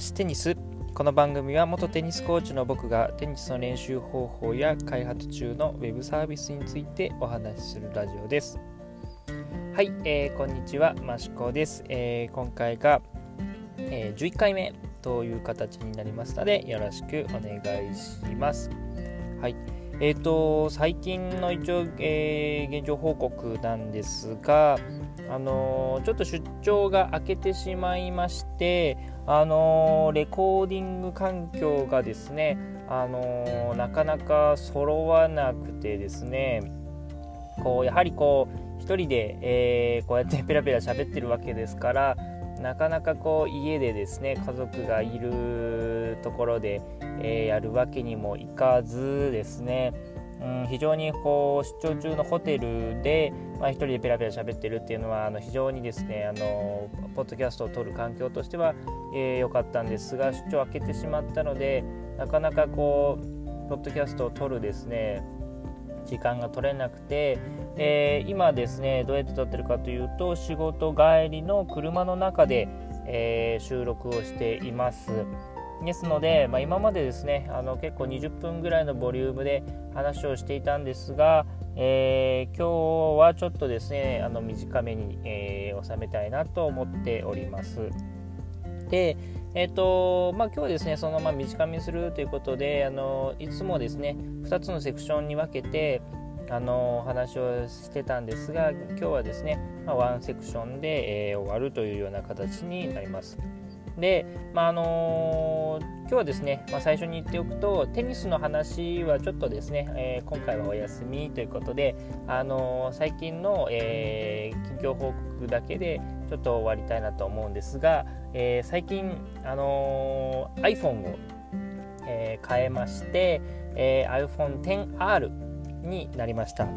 ますテニスこの番組は元テニスコーチの僕がテニスの練習方法や開発中のウェブサービスについてお話しするラジオです。はい、えー、こんにちはマシコです、えー、今回が、えー、11回目という形になりますのでよろしくお願いします。はいえーと、最近の一応、えー、現状報告なんですが、あのー、ちょっと出張が明けてしまいまして、あのー、レコーディング環境がですね、あのなかなか揃わなくてですねこうやはりこう1人で、えこうやってペラペラ喋ってるわけですからなかなかこう家でですね家族がいるところで、えー、やるわけにもいかずですね、うん、非常にこう出張中のホテルで、まあ、1人でペラペラ喋ってるっていうのはあの非常にですねあのポッドキャストを撮る環境としては良、えー、かったんですが出張明けてしまったのでなかなかこうポッドキャストを撮るですね時間が取れなくて、えー、今ですねどうやって撮ってるかというと仕事帰りの車の中で、えー、収録をしています。ですので、まあ、今までですねあの結構20分ぐらいのボリュームで話をしていたんですが、えー、今日はちょっとですねあの短めに、え収めたいなと思っております。でえっ、ー、とまあ、今日はですねそのまま短めにするということであのいつもですね2つのセクションに分けてあの話をしてたんですが今日はですね、まあ、ワンセクションで、えー、終わるというような形になります。で、まああのー、今日はですね、まあ、最初に言っておくとテニスの話はちょっとですね、えー、今回はお休みということで、あのー、最近の、え近況報告だけでちょっと終わりたいなと思うんですが、え最近、あの iPhone を、え変えまして、え iPhone XR になりました。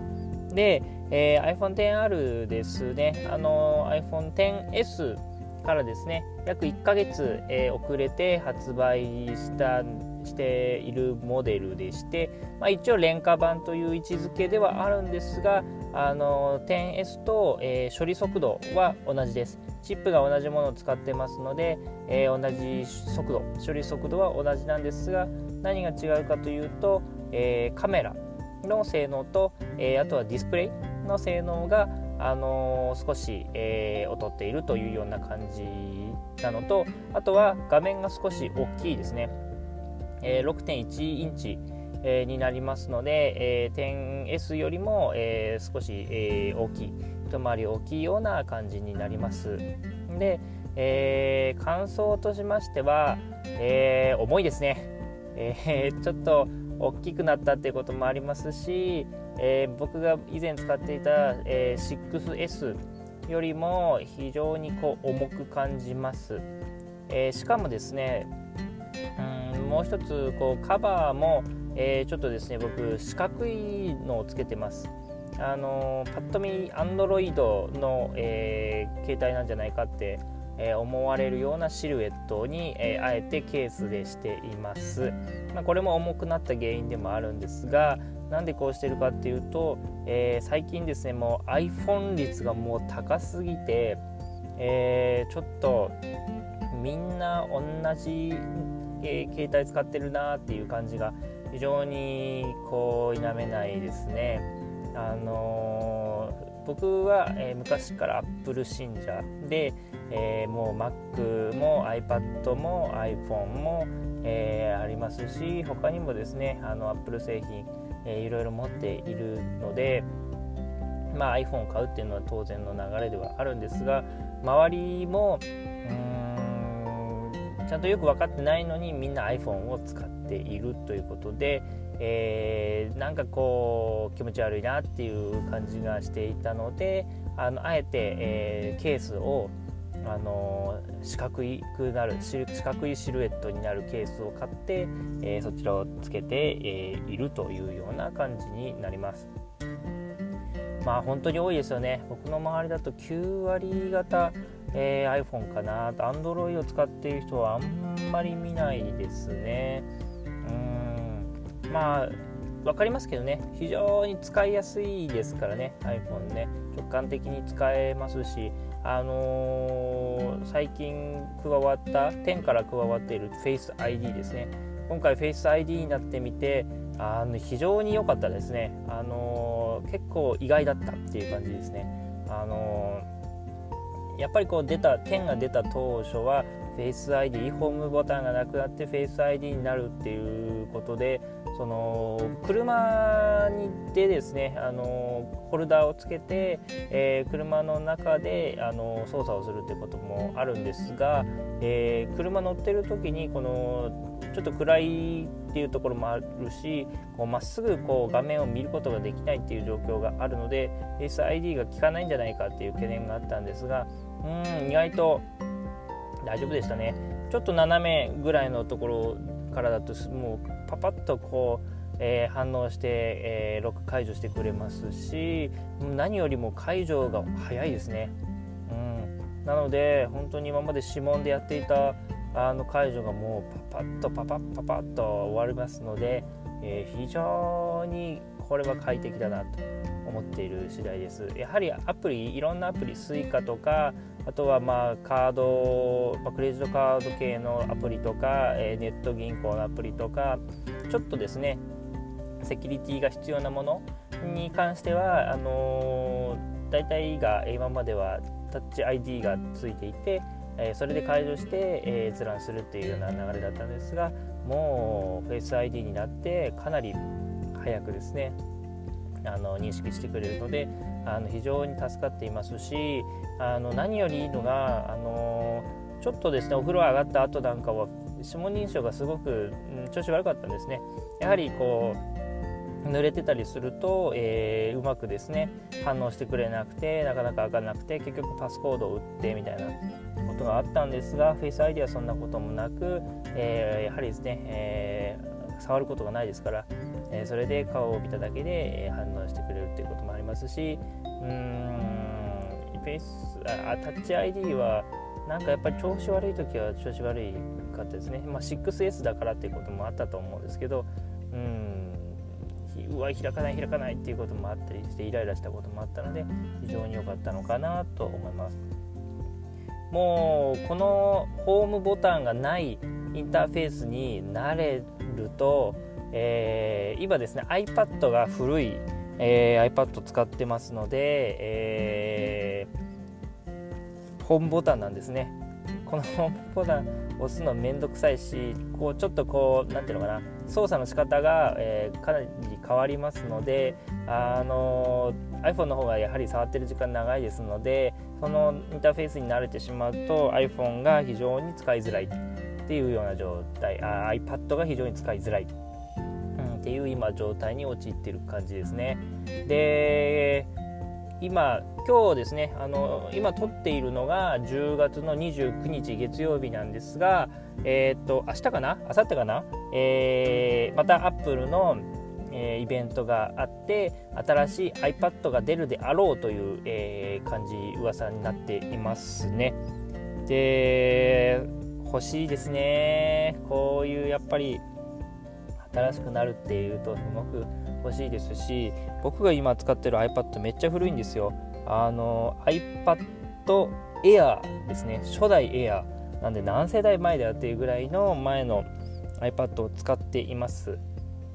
で、え iPhone XR ですね、あの iPhone XS からですね約1ヶ月、えー、遅れて発売したしているモデルでして、まあ、一応廉価版という位置づけではあるんですがあの 10S と、えー、処理速度は同じです。チップが同じものを使ってますので、えー、同じ速度。処理速度は同じなんですが何が違うかというと、えカメラの性能と、えあとはディスプレイの性能があの、少し、え、劣っているというような感じなのとあとは画面が少し大きいですね、え、6.1インチ、えー、になりますので、えー、10S よりも、えー、少し、えー、大きい一回り大きいような感じになります。で、えー、感想としましては、えー、重いですね、えー、ちょっと大きくなったっていうこともありますしえ、僕が以前使っていた、え、6S よりも非常にこう重く感じます、え、しかもですねうんもう一つこうカバーも、えちょっとですね僕四角いのをつけてます。あのパッと見 Android の、え携帯なんじゃないかってえ思われるようなシルエットに、えあえてケースでしています、まあ、これも重くなった原因でもあるんですが、なんでこうしてるかっていうと、え、最近ですねもう iPhone 率がもう高すぎて、え、ちょっとみんな同じ、え、携帯使ってるなっていう感じが非常にこう否めないですね。あの僕は、え昔から Apple 信者で、えもう Mac も iPad も iPhone も、えありますし他にもですねあの Apple 製品えー、いろいろ持っているので、まあ、iPhone を買うっていうのは当然の流れではあるんですが周りもうんちゃんとよく分かってないのにみんな iPhone を使っているということで、えー、なんかこう気持ち悪いなっていう感じがしていたのであのあえて、えー、ケースをあの四角いくなる四角いシルエットになるケースを買って、えー、そちらをつけて、えー、いるというような感じになります。まあ本当に多いですよね。僕の周りだと9割方、えー、iPhone かな。と Android を使っている人はあんまり見ないですね。うん。まあ分かりますけどね。非常に使いやすいですからね iPhone ね。直感的に使えますしあのー、最近加わった10から加わっている Face ID ですね。今回 Face ID になってみてあの非常に良かったですね、あのー、結構意外だったっていう感じですね、あのー、やっぱりこう出た10が出た当初は Face ID ホームボタンがなくなって Face ID になるっていうことでその車にでですねあのホルダーをつけて、えー、車の中であの操作をするってこともあるんですが、えー、車乗ってる時にこのちょっと暗いっていうところもあるしまっすぐこう画面を見ることができないっていう状況があるので Face ID が効かないんじゃないかっていう懸念があったんですがうん意外と大丈夫でしたね。ちょっと斜めぐらいのところからだともうパパッとこう、えー、反応して、えー、ロック解除してくれますし何よりも解除が早いですね、うん、なので本当に今まで指紋でやっていたあの解除がもうパパッとパパッパパッと終わりますので、えー、非常にこれは快適だなと思っている次第です。やはりアプリいろんなアプリ Suica とかあとはまあカード、まあ、クレジットカード系のアプリとか、えー、ネット銀行のアプリとかちょっとですねセキュリティが必要なものに関してはあのー、大体が今まではタッチ ID がついていて、え、それで解除して、え、閲覧するっていうような流れだったんですがもう Face ID になってかなり早くですねあの認識してくれるのであの非常に助かっていますしあの何よりいいのがあのちょっとですねお風呂上がった後なんかは指紋認証がすごく、うん、調子悪かったんですね。やはりこう濡れてたりすると、えー、うまくですね反応してくれなくてなかなか開かなくて結局パスコードを打ってみたいなことがあったんですが Face ID はそんなこともなく、えー、やはりですね、えー、触ることがないですから、えそれで顔を見ただけで反応してくれるっていうこともありますしうーんフェイスあタッチ ID はなんかやっぱり調子悪い時は調子悪いかったですね、まあ、6S だからっていうこともあったと思うんですけどうんうわ開かない開かないっていうこともあったりしてイライラしたこともあったので非常に良かったのかなと思います。もうこのホームボタンがないインターフェースに慣れると、えー、今ですね iPad が古いえー、iPad 使ってますので、えー、ホームボタンなんですね。このホームボタン押すのめんどくさいしこうちょっとこう何ていうのかな操作の仕方が、えー、かなり変わりますので、あの iPhone の方がやはり触ってる時間長いですのでそのインターフェースに慣れてしまうと iPhone が非常に使いづらいっていうような状態あ iPad が非常に使いづらい。うんっていう今状態に陥ってる感じですね。で今今日ですねあの今撮っているのが10月の29日月曜日なんですがえっ、と明日かな？明後日かな、えー、またアップルのえ、イベントがあって新しい iPad が出るであろうという、えー、感じ噂になっていますね。で欲しいですね。こういうやっぱり新しくなるっていうとすごく欲しいですし僕が今使ってる iPad めっちゃ古いんですよ。あの iPad Air ですね。初代 Air なんで何世代前だよっていうぐらいの前の iPad を使っています。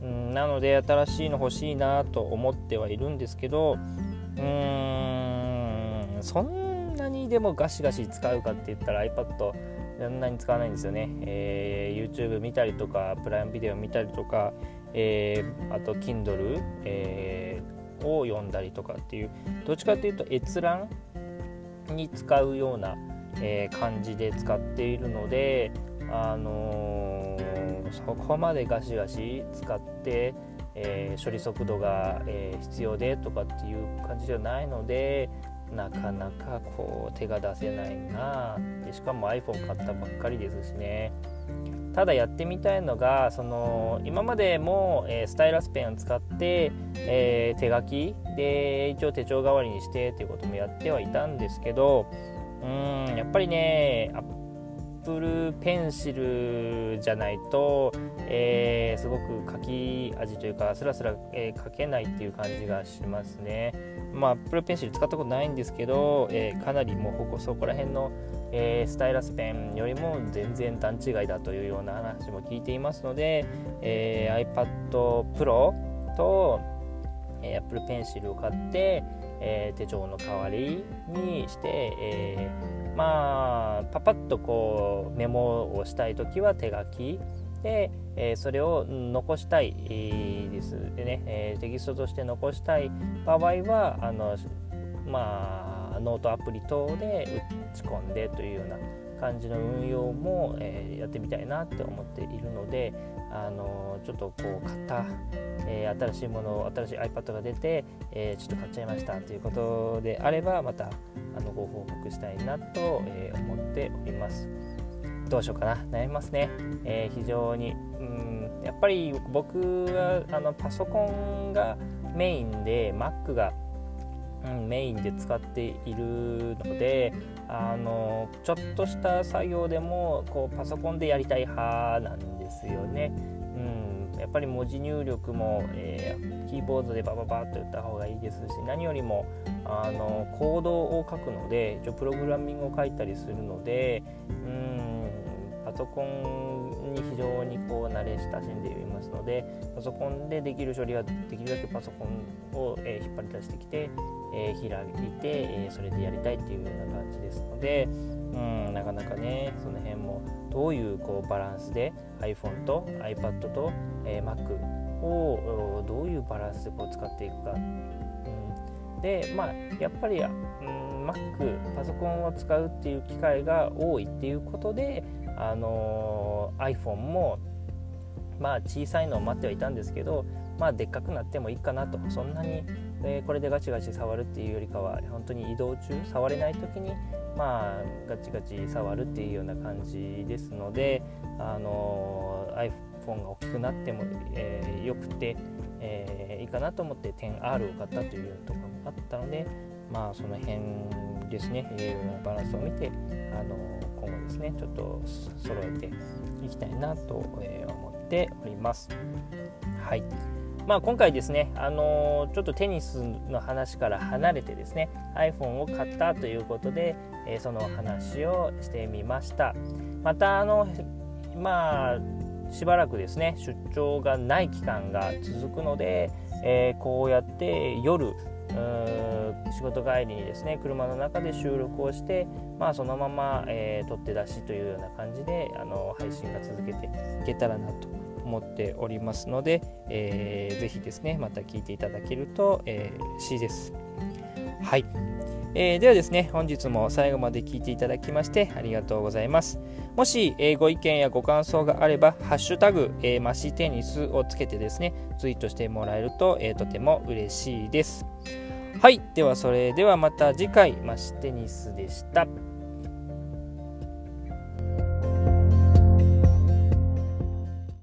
うんなので新しいの欲しいなと思ってはいるんですけどうーんそんなにでもガシガシ使うかって言ったら iPad そんなに使わないんですよね、えー、YouTube 見たりとかプライムビデオ見たりとか、えー、あと Kindle、えー、を読んだりとかっていうどっちかっていうと閲覧に使うような、え、感じで使っているので、あの、そこまでガシガシ使って、えー、処理速度が、え必要でとかっていう感じではないのでなかなかこう手が出せないなでしかも iPhone 買ったばっかりですしね。ただやってみたいのがその今までも、えー、スタイラスペンを使って、えー、手書きで一応手帳代わりにしてっていうこともやってはいたんですけどうんやっぱりね Apple Apple Pencil じゃないと、えー、すごく書き味というかスラスラ、えー、書けないっていう感じがしますね。まあ Apple Pencil 使ったことないんですけど、えー、かなりもうそこら辺の、えー、スタイラスペンよりも全然段違いだというような話も聞いていますので、えー、iPad Pro と、えー、Apple Pencil を買って、え、手帳の代わりにして、えー、まあパパッとこうメモをしたい時は手書き。で、えー、それを残したいです。でね、えー、テキストとして残したい場合はあのまあノートアプリ等で打ち込んでというような感じの運用も、えー、やってみたいなって思っているので、あのちょっとこう買った、えー、新しいもの新しい iPad が出て、えー、ちょっと買っちゃいましたということであればまたあのご報告したいなと、え思っております。どうしようかな悩みますね、え非常にうんやっぱり僕はあのパソコンがメインで Mac がうん、メインで使っているのであのちょっとした作業でもこうパソコンでやりたい派なんですよね。うん、やっぱり文字入力も、えー、キーボードでバババッと打った方がいいですし何よりもあのコードを書くので一応プログラミングを書いたりするのでうんパソコンに非常にこう慣れ親しんでいますのでパソコンでできる処理はできるだけパソコンを、え、引っ張り出してきて、え、開いて、えー、それでやりたいっていうような感じですのでうんなかなかねその辺もどういうこうバランスで iPhone と iPad と、え Mac をどういうバランスでこう使っていくか、うん、でまあやっぱり、うん、Mac パソコンを使うっていう機会が多いっていうことであの iPhone もまあ小さいのを待ってはいたんですけどまあでっかくなってもいいかなと。そんなに、え、これでガチガチ触るっていうよりかは本当に移動中触れない時にまあガチガチ触るっていうような感じですのであの iPhone が大きくなっても、えー、よくて、えー、いいかなと思って 10R を買ったというところもあったのでまあその辺ですね。いろいろなバランスを見てあのですねちょっと揃えていきたいなと思っております。はいまあ、今回ですね、あの、ちょっとテニスの話から離れてですね iPhone を買ったということで、え、その話をしてみましたまたあのまあしばらくですね出張がない期間が続くので、えー、こうやって夜仕事帰りにですね車の中で収録をして、まあ、そのまま、えー、取って出しというような感じであの配信が続けていけたらなと思っておりますので、えー、ぜひですねまた聞いていただけると、えー、嬉しいです。はい、えー、ではですね本日も最後まで聞いていただきましてありがとうございます。もし、えー、ご意見やご感想があれば、ハッシュタグ、えー、マシテニスをつけてですね、ツイートしてもらえると、えー、とても嬉しいです。はい。では、それではまた次回、マシテニスでした。